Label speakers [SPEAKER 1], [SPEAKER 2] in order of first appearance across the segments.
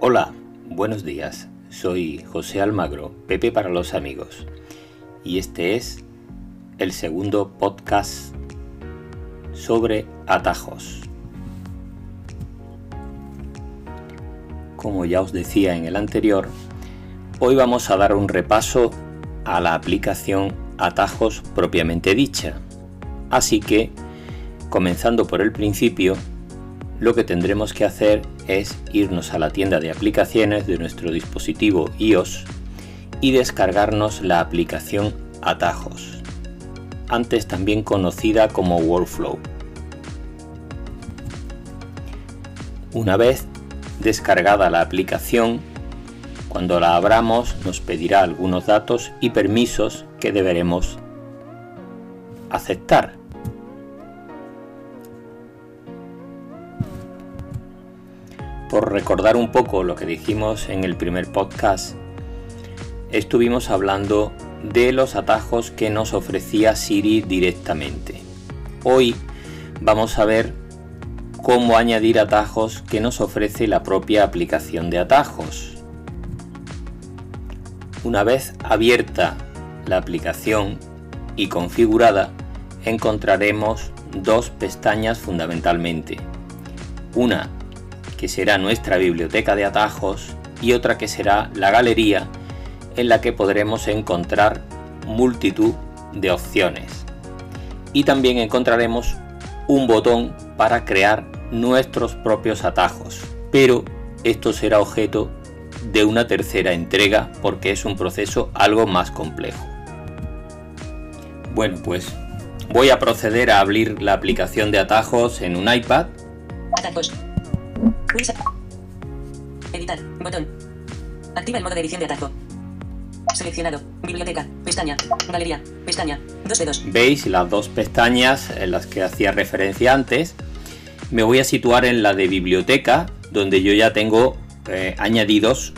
[SPEAKER 1] Hola, buenos días. Soy José Almagro, Pepe para los amigos. Y este es el segundo podcast sobre atajos. Como ya os decía en el anterior, hoy vamos a dar un repaso a la aplicación atajos propiamente dicha. Así que, comenzando por el principio, lo que tendremos que hacer es irnos a la tienda de aplicaciones de nuestro dispositivo iOS y descargarnos la aplicación Atajos, antes también conocida como Workflow. Una vez descargada la aplicación, cuando la abramos nos pedirá algunos datos y permisos que deberemos aceptar. Por recordar un poco lo que dijimos en el primer podcast, estuvimos hablando de los atajos que nos ofrecía Siri directamente. Hoy vamos a ver cómo añadir atajos que nos ofrece la propia aplicación de atajos. Una vez abierta la aplicación y configurada, encontraremos dos pestañas fundamentalmente. Una que será nuestra biblioteca de atajos, y otra que será la galería, en la que podremos encontrar multitud de opciones. Y también encontraremos un botón para crear nuestros propios atajos, pero esto será objeto de una tercera entrega porque es un proceso algo más complejo. Bueno, pues voy a proceder a abrir la aplicación de atajos en un iPad.
[SPEAKER 2] Editar. Botón. Activa el modo de edición de atajo. Seleccionado. Biblioteca. Pestaña. Galería. Pestaña. Dos dedos.
[SPEAKER 1] Veis las dos pestañas en las que hacía referencia antes. Me voy a situar en la de biblioteca, donde yo ya tengo eh, añadidos,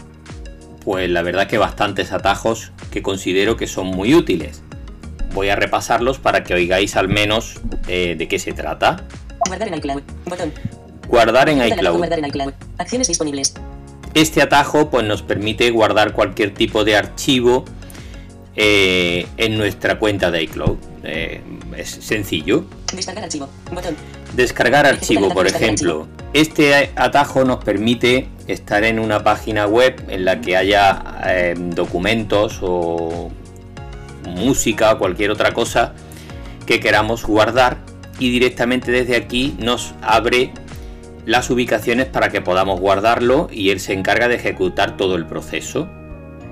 [SPEAKER 1] pues la verdad que bastantes atajos que considero que son muy útiles. Voy a repasarlos para que oigáis al menos eh, de qué se trata.
[SPEAKER 2] Guardar en iCloud. Botón.
[SPEAKER 1] Guardar en iCloud.
[SPEAKER 2] Acciones disponibles.
[SPEAKER 1] Este atajo pues, nos permite guardar cualquier tipo de archivo eh, en nuestra cuenta de iCloud. Eh, es sencillo.
[SPEAKER 2] Descargar archivo. Botón.
[SPEAKER 1] Descargar archivo, por ejemplo. Este atajo nos permite estar en una página web en la que haya eh, documentos o música o cualquier otra cosa que queramos guardar y directamente desde aquí nos abre las ubicaciones para que podamos guardarlo y él se encarga de ejecutar todo el proceso.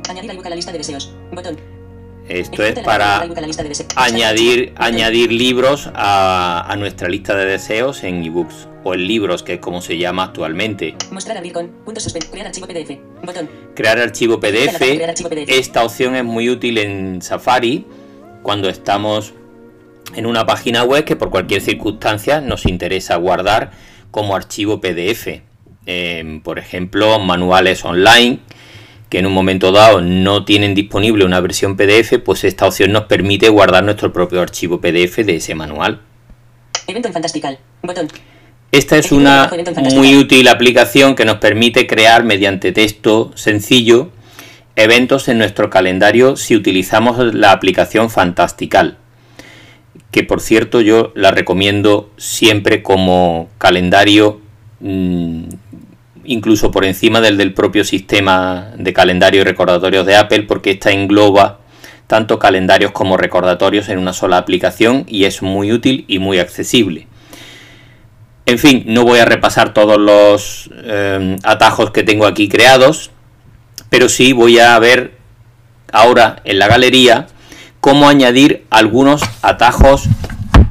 [SPEAKER 2] Añadir a la lista de deseos. Botón.
[SPEAKER 1] Esto es para añadir, añadir libros a, a nuestra lista de deseos en ebooks o en libros, que es como se llama actualmente.
[SPEAKER 2] Mostrar abrir con. Punto. Crear archivo PDF. Botón.
[SPEAKER 1] Crear archivo PDF. Esta opción es muy útil en Safari cuando estamos en una página web que por cualquier circunstancia nos interesa guardar como archivo PDF. Eh, por ejemplo, manuales online que en un momento dado no tienen disponible una versión PDF, pues esta opción nos permite guardar nuestro propio archivo PDF de ese manual.
[SPEAKER 2] Evento en Fantastical. Botón.
[SPEAKER 1] Esta es una muy útil aplicación que nos permite crear mediante texto sencillo eventos en nuestro calendario si utilizamos la aplicación Fantastical, que por cierto yo la recomiendo siempre como calendario mmm, incluso por encima del del propio sistema de calendario y recordatorios de Apple porque esta engloba tanto calendarios como recordatorios en una sola aplicación y es muy útil y muy accesible. En fin, no voy a repasar todos los eh, atajos que tengo aquí creados, pero sí voy a ver ahora en la galería cómo añadir algunos atajos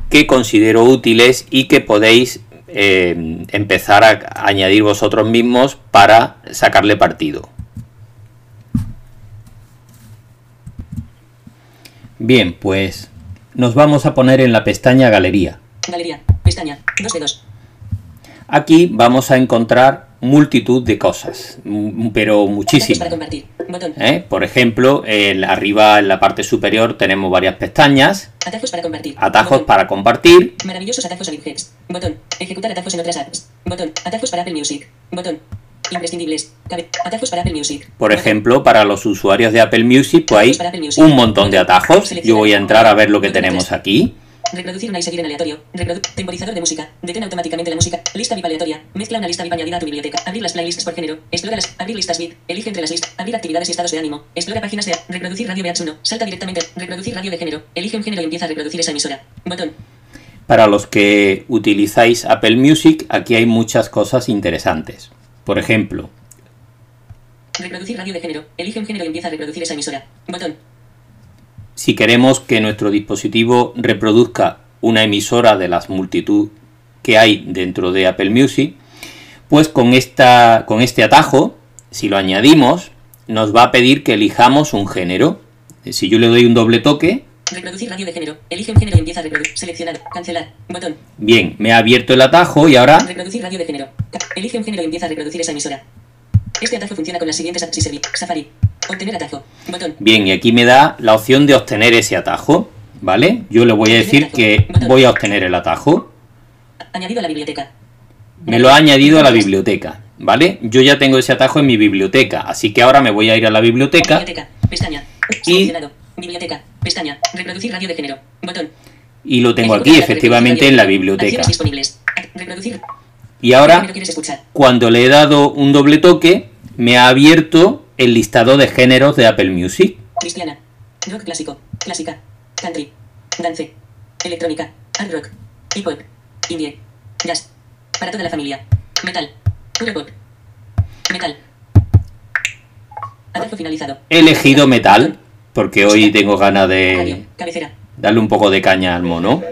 [SPEAKER 1] que considero útiles y que podéis eh, empezar a añadir vosotros mismos para sacarle partido. Bien, pues nos vamos a poner en la pestaña Galería.
[SPEAKER 2] Galería. Pestaña. Dos dedos.
[SPEAKER 1] Aquí vamos a encontrar multitud de cosas, m- pero muchísimas. ¿eh? Por ejemplo, el- arriba en la parte superior tenemos varias pestañas,
[SPEAKER 2] Atajos para compartir.
[SPEAKER 1] atajos
[SPEAKER 2] Botón.
[SPEAKER 1] para compartir,
[SPEAKER 2] Maravillosos atajos a Linkheads. Botón. Ejecutar atajos en otras apps. Botón. Atajos para Apple Music. Botón. Imprescindibles. Atajos para Apple Music.
[SPEAKER 1] Por ejemplo, para los usuarios de Apple Music, pues hay un montón de atajos. Yo voy a entrar a ver lo que tenemos aquí.
[SPEAKER 2] Reproducir una y seguir en aleatorio. Reprodu temporizador de música. Detén automáticamente la música. Lista VIP aleatoria. Mezcla una lista VIP añadida a tu biblioteca. Abrir las playlists por género. Explora las. Abrir listas VIP. Elige entre las listas. Abrir actividades y estados de ánimo. Explora páginas de. Reproducir radio VH1. Salta directamente. Reproducir radio de género. Elige un género y empieza a reproducir esa emisora. Botón.
[SPEAKER 1] Para los que utilizáis Apple Music, aquí hay muchas cosas interesantes. Por ejemplo,
[SPEAKER 2] Reproducir radio de género. Elige un género y empieza a reproducir esa emisora. Botón.
[SPEAKER 1] Si queremos que nuestro dispositivo reproduzca una emisora de las multitud que hay dentro de Apple Music, pues con, esta, con este atajo, si lo añadimos, nos va a pedir que elijamos un género. Si yo le doy un doble toque,
[SPEAKER 2] Reproducir radio de género. Elige un género y empieza a reproducir. Seleccionar. Cancelar. Botón.
[SPEAKER 1] bien, me ha abierto el atajo y ahora
[SPEAKER 2] Reproducir radio de género. Elige un género y empieza a reproducir esa emisora. Este atajo funciona con las siguientes servi- Safari. Obtener atajo. Botón.
[SPEAKER 1] Bien, y aquí me da la opción de obtener ese atajo, ¿vale? Yo le voy a decir que voy a obtener el atajo.
[SPEAKER 2] Añadido a la biblioteca.
[SPEAKER 1] Me lo ha añadido a la biblioteca, ¿vale? Yo ya tengo ese atajo en mi biblioteca, así que ahora me voy a ir a la biblioteca
[SPEAKER 2] Biblioteca. Pestaña.
[SPEAKER 1] Y-.
[SPEAKER 2] Biblioteca. Pestaña. Reproducir radio de género. Botón.
[SPEAKER 1] y lo tengo aquí efectivamente en la biblioteca.
[SPEAKER 2] Reproducir.
[SPEAKER 1] Y ahora, cuando le he dado un doble toque, me ha abierto el listado de géneros de Apple Music.
[SPEAKER 2] Cristiana. Rock clásico. Clásica. Country. Dance. Electrónica. Hard rock. Hip hop. Indie. Jazz. Para toda la familia. Metal. Puro pop. Metal. Atajo finalizado.
[SPEAKER 1] He elegido metal, porque hoy tengo ganas de darle un poco de caña al mono.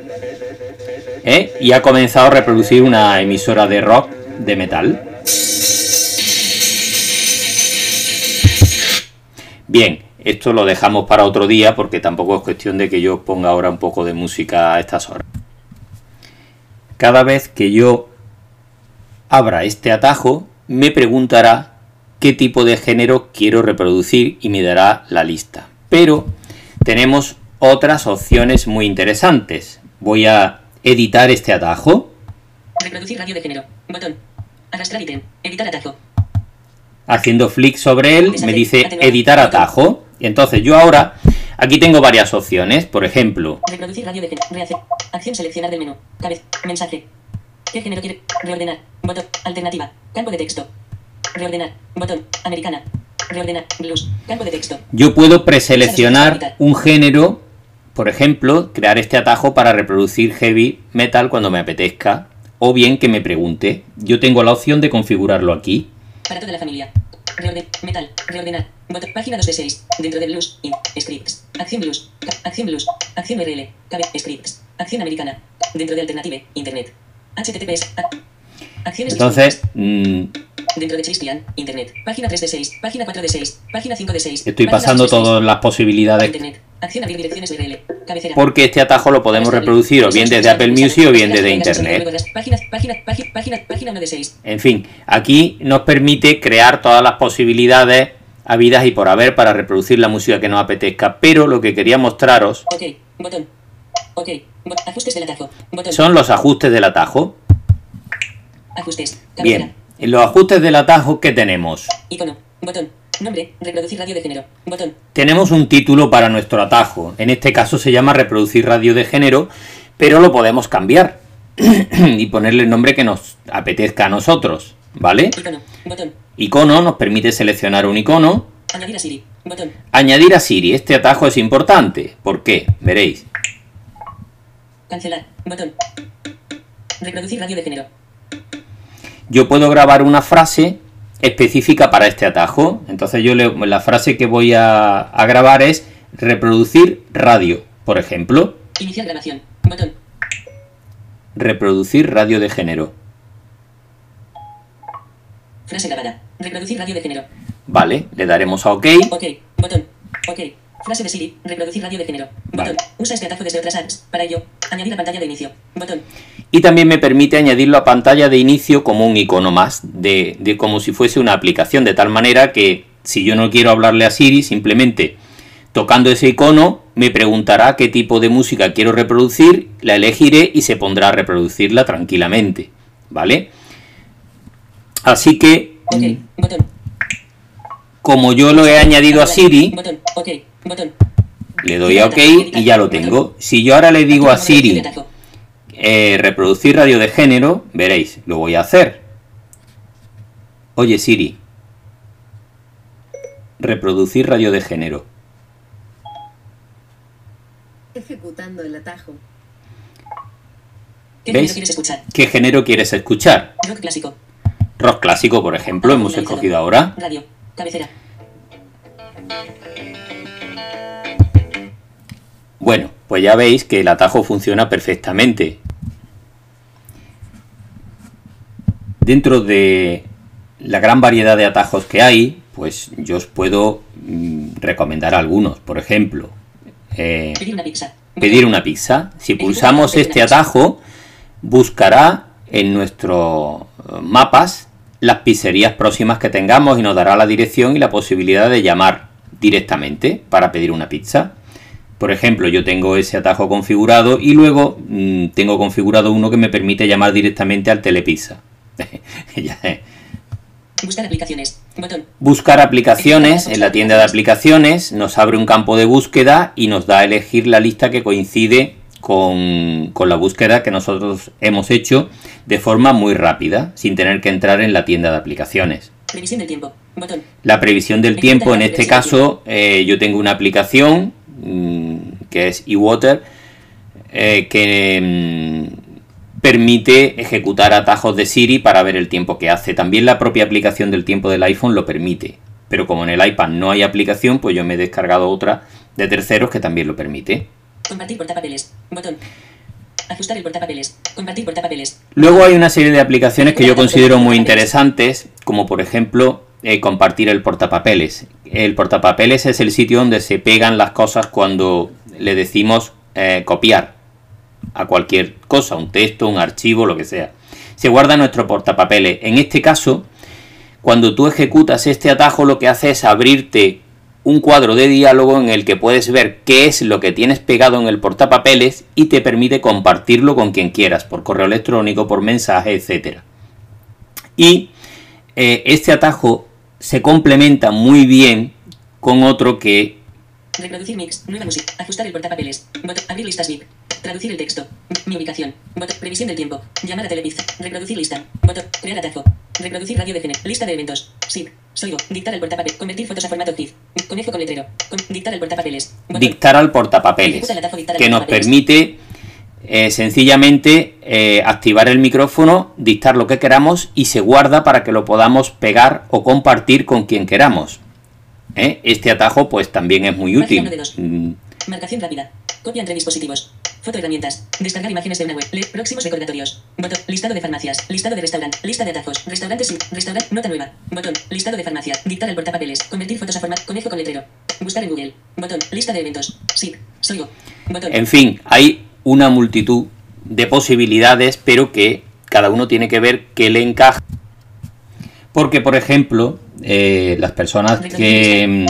[SPEAKER 1] ¿Eh? Y ha comenzado a reproducir una emisora de rock de metal. Bien, esto lo dejamos para otro día porque tampoco es cuestión de que yo ponga ahora un poco de música a estas horas. Cada vez que yo abra este atajo, me preguntará qué tipo de género quiero reproducir y me dará la lista. Pero tenemos otras opciones muy interesantes. Voy a editar este atajo.
[SPEAKER 2] Reproducir radio de género. Botón. Arrastrar ítem. Editar atajo.
[SPEAKER 1] Haciendo flick sobre él me dice editar atajo. Y entonces yo ahora aquí tengo varias opciones. Por ejemplo,
[SPEAKER 2] Reproducir radio de. Rehacer. Acción seleccionar del menú. Cabeza. Mensaje. ¿Qué género quiere? Reordenar. Botón. Alternativa. Campo de texto. Reordenar. Botón. Americana. Reordenar. Blues. Campo de texto.
[SPEAKER 1] yo puedo preseleccionar un género. Por ejemplo, crear este atajo para reproducir heavy metal cuando me apetezca. O bien que me pregunte. Yo tengo la opción de configurarlo aquí.
[SPEAKER 2] Para toda la familia. Reorden. Metal. Reordenar. Botón. Página 2 de 6. Dentro de blues. In. Scripts. Acción blues. Acción blues. Acción URL. Cabe. Scripts. Acción americana. Dentro de alternative. Internet. HTTPS. Acciones
[SPEAKER 1] Entonces, mm,
[SPEAKER 2] Dentro de Christian, Internet. Página 3 de 6. Página 4 de 6. Página 5 de 6.
[SPEAKER 1] estoy pasando
[SPEAKER 2] 2 de 6.
[SPEAKER 1] todas las posibilidades
[SPEAKER 2] Internet. Acción abrir direcciones URL. Cabecera.
[SPEAKER 1] porque este atajo lo podemos reproducir o bien desde Apple Music o bien desde Internet.
[SPEAKER 2] Página, página, página, página, página 1 de 6.
[SPEAKER 1] En fin, aquí nos permite crear todas las posibilidades habidas y por haber para reproducir la música que nos apetezca, pero lo que quería mostraros
[SPEAKER 2] Ok. Botón. Ok. Bo- ajustes del atajo. Botón.
[SPEAKER 1] son los ajustes del atajo.
[SPEAKER 2] Ajustes.
[SPEAKER 1] Bien, en los ajustes del atajo, ¿qué tenemos?
[SPEAKER 2] Icono. Botón. Nombre. Reproducir radio de género. Botón.
[SPEAKER 1] Tenemos un título para nuestro atajo, en este caso se llama reproducir radio de género, pero lo podemos cambiar y ponerle el nombre que nos apetezca a nosotros, ¿vale?
[SPEAKER 2] Icono. Botón.
[SPEAKER 1] Icono nos permite seleccionar un icono.
[SPEAKER 2] Añadir a Siri. Botón.
[SPEAKER 1] Añadir a Siri, este atajo es importante. ¿Por qué? Veréis.
[SPEAKER 2] Cancelar. Botón. Reproducir radio de género.
[SPEAKER 1] Yo puedo grabar una frase específica para este atajo. Entonces yo le- la frase que voy a, a grabar es reproducir radio, por ejemplo.
[SPEAKER 2] Iniciar grabación. Botón.
[SPEAKER 1] Reproducir radio de género.
[SPEAKER 2] Frase grabada. Reproducir radio de género.
[SPEAKER 1] Vale, le daremos a OK.
[SPEAKER 2] Ok. Botón. Ok. Frase de Siri. Reproducir radio de género. Botón.
[SPEAKER 1] Vale.
[SPEAKER 2] Usa este atajo desde otras apps. Para ello, añadir a pantalla de inicio. Botón.
[SPEAKER 1] Y también me permite añadirlo a pantalla de inicio como un icono más, de, de como si fuese una aplicación, de tal manera que si yo no quiero hablarle a Siri, simplemente tocando ese icono me preguntará qué tipo de música quiero reproducir, la elegiré y se pondrá a reproducirla tranquilamente, ¿vale? Así que
[SPEAKER 2] Ok. Botón.
[SPEAKER 1] Como yo lo he añadido a Siri,
[SPEAKER 2] Botón.
[SPEAKER 1] Le doy a OK y ya lo tengo. Si yo ahora le digo a Siri eh, reproducir radio de género, veréis, lo voy a hacer. Oye Siri, reproducir radio de género.
[SPEAKER 3] Ejecutando el atajo.
[SPEAKER 2] ¿Qué género quieres escuchar?
[SPEAKER 1] ¿Qué género quieres escuchar?
[SPEAKER 2] Rock clásico.
[SPEAKER 1] Rock clásico, por ejemplo, hemos escogido ahora.
[SPEAKER 2] Radio. Cabecera.
[SPEAKER 1] Bueno, pues ya veis que el atajo funciona perfectamente. Dentro de la gran variedad de atajos que hay, pues yo os puedo mm, recomendar algunos. Por ejemplo, eh,
[SPEAKER 2] Pedir una pizza.
[SPEAKER 1] pedir una pizza. Si pulsamos este atajo, buscará en nuestros eh, mapas las pizzerías próximas que tengamos y nos dará la dirección y la posibilidad de llamar directamente para pedir una pizza. Por ejemplo, yo tengo ese atajo configurado y luego mm, tengo configurado uno que me permite llamar directamente al telepizza. Eh.
[SPEAKER 2] Buscar aplicaciones. Botón.
[SPEAKER 1] Buscar aplicaciones en la tienda de aplicaciones, nos abre un campo de búsqueda y nos da a elegir la lista que coincide con, con la búsqueda que nosotros hemos hecho de forma muy rápida, sin tener que entrar en la tienda de aplicaciones.
[SPEAKER 2] Previsión del tiempo. Botón.
[SPEAKER 1] La previsión del tiempo, en este caso, eh, yo tengo una aplicación que es eWater eh, que mm, permite ejecutar atajos de Siri para ver el tiempo que hace. También la propia aplicación del tiempo del iPhone lo permite. Pero como en el iPad no hay aplicación, pues yo me he descargado otra de terceros que también lo permite.
[SPEAKER 2] Compartir portapapeles. Botón. Ajustar el portapapeles. Compartir portapapeles.
[SPEAKER 1] Luego hay una serie de aplicaciones que yo considero muy interesantes, como por ejemplo eh, compartir el portapapeles. El portapapeles es el sitio donde se pegan las cosas cuando le decimos eh, copiar a cualquier cosa, un texto, un archivo, lo que sea. Se guarda nuestro portapapeles. En este caso, cuando tú ejecutas este atajo, lo que hace es abrirte un cuadro de diálogo en el que puedes ver qué es lo que tienes pegado en el portapapeles y te permite compartirlo con quien quieras, por correo electrónico, por mensaje, etc. Y eh, este atajo se complementa muy bien con otro que
[SPEAKER 2] Reproducir mix. Nueva música. Ajustar el portapapeles. Botón. Abrir listas VIP. Traducir el texto. Mi ubicación. Botón. Previsión del tiempo. Llamar a Telepizza. Reproducir lista. Botón. Crear atajo. Reproducir radio de género. Lista de eventos. SIG. Soigo. Dictar el portapapel. Convertir fotos a formato GIF. Conejo con letrero. Con- dictar el portapapeles.
[SPEAKER 1] Dictar al portapapeles,
[SPEAKER 2] al
[SPEAKER 1] que nos
[SPEAKER 2] portapapeles.
[SPEAKER 1] permite eh, sencillamente eh, activar el micrófono, dictar lo que queramos y se guarda para que lo podamos pegar o compartir con quien queramos. ¿Eh? Este atajo pues también es muy útil. Mm,
[SPEAKER 2] Marcación rápida. Copia entre dispositivos. Foto herramientas. Descargar imágenes de una web. Le- próximos recordatorios. Botón. Listado de farmacias. Listado de restaurante. Lista de atajos. Restaurantes sin. Restaurante. Nota nueva. Botón. Listado de farmacia. Dictar al portapapeles. Convertir fotos a formato. Conejo con letrero. Buscar en Google. Botón. Lista de eventos. Sí. Soy Botón.
[SPEAKER 1] En fin, hay una multitud de posibilidades, pero que cada uno tiene que ver qué le encaja. Porque, por ejemplo, eh, las personas que mm,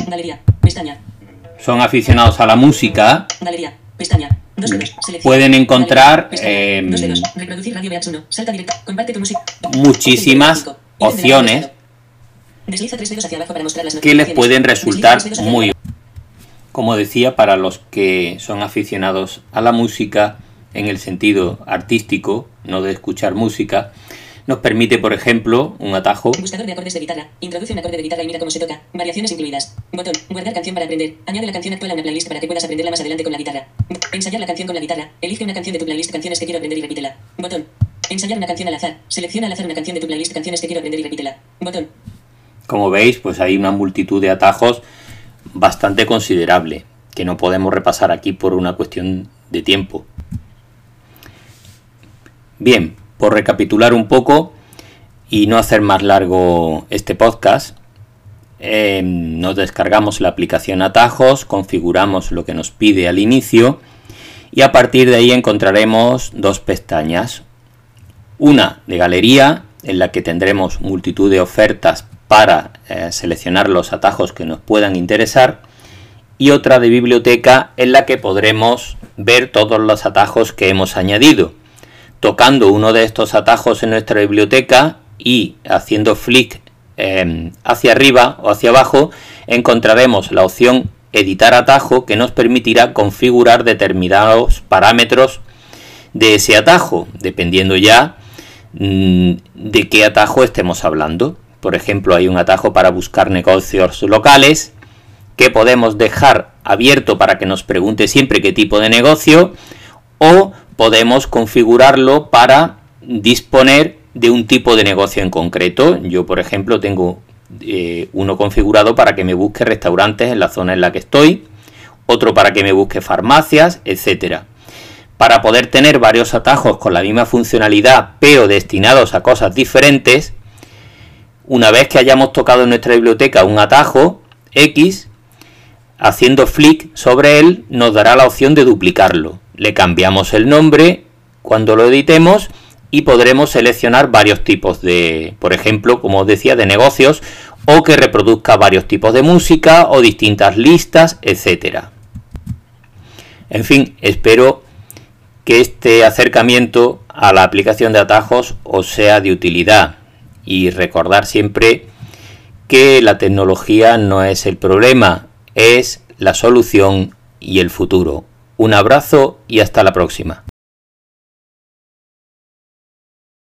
[SPEAKER 1] son aficionados a la música. Pueden encontrar,
[SPEAKER 2] Galería. Pestaña.
[SPEAKER 1] em,
[SPEAKER 2] Dos dedos. Reproducir radio VH1. Salta directa. Comparte tu música.
[SPEAKER 1] muchísimas opciones que les pueden resultar muy. Como decía para los que son aficionados a la música en el sentido artístico no de escuchar música nos permite por ejemplo un atajo
[SPEAKER 2] Buscador de acordes de guitarra. Introduce un acorde de guitarra y mira cómo se toca. Variaciones incluidas. Botón. Guardar canción para aprender. Añade la canción actual a una playlist para que puedas aprenderla más adelante con la guitarra. Ensayar la canción con la guitarra. Elige una canción de tu playlist canciones que quiero aprender y repítela. Botón. Ensayar una canción al azar. Selecciona al azar una canción de tu playlist canciones que quiero aprender y repítela. Botón.
[SPEAKER 1] como veis pues hay una multitud de atajos bastante considerable que no podemos repasar aquí por una cuestión de tiempo. Bien por recapitular un poco y no hacer más largo este podcast eh, nos descargamos la aplicación atajos configuramos lo que nos pide al inicio y a partir de ahí encontraremos dos pestañas. Una de galería en la que tendremos multitud de ofertas para eh, seleccionar los atajos que nos puedan interesar y otra de biblioteca en la que podremos ver todos los atajos que hemos añadido. Tocando uno de estos atajos en nuestra biblioteca y haciendo flick em, hacia arriba o hacia abajo encontraremos la opción editar atajo que nos permitirá configurar determinados parámetros de ese atajo, dependiendo ya mm, de qué atajo estemos hablando. Por ejemplo, hay un atajo para buscar negocios locales que podemos dejar abierto para que nos pregunte siempre qué tipo de negocio o podemos configurarlo para disponer de un tipo de negocio en concreto. Yo, por ejemplo, tengo eh, uno configurado para que me busque restaurantes en la zona en la que estoy, otro para que me busque farmacias, etcétera. Para poder tener varios atajos con la misma funcionalidad, pero destinados a cosas diferentes, una vez que hayamos tocado en nuestra biblioteca un atajo X, haciendo flick sobre él nos dará la opción de duplicarlo. Le cambiamos el nombre cuando lo editemos y podremos seleccionar varios tipos de, por ejemplo, como os decía, de negocios o que reproduzca varios tipos de música o distintas listas, etcétera. En fin, espero que este acercamiento a la aplicación de atajos os sea de utilidad y recordar siempre que la tecnología no es el problema, es la solución y el futuro. Un abrazo y hasta la próxima.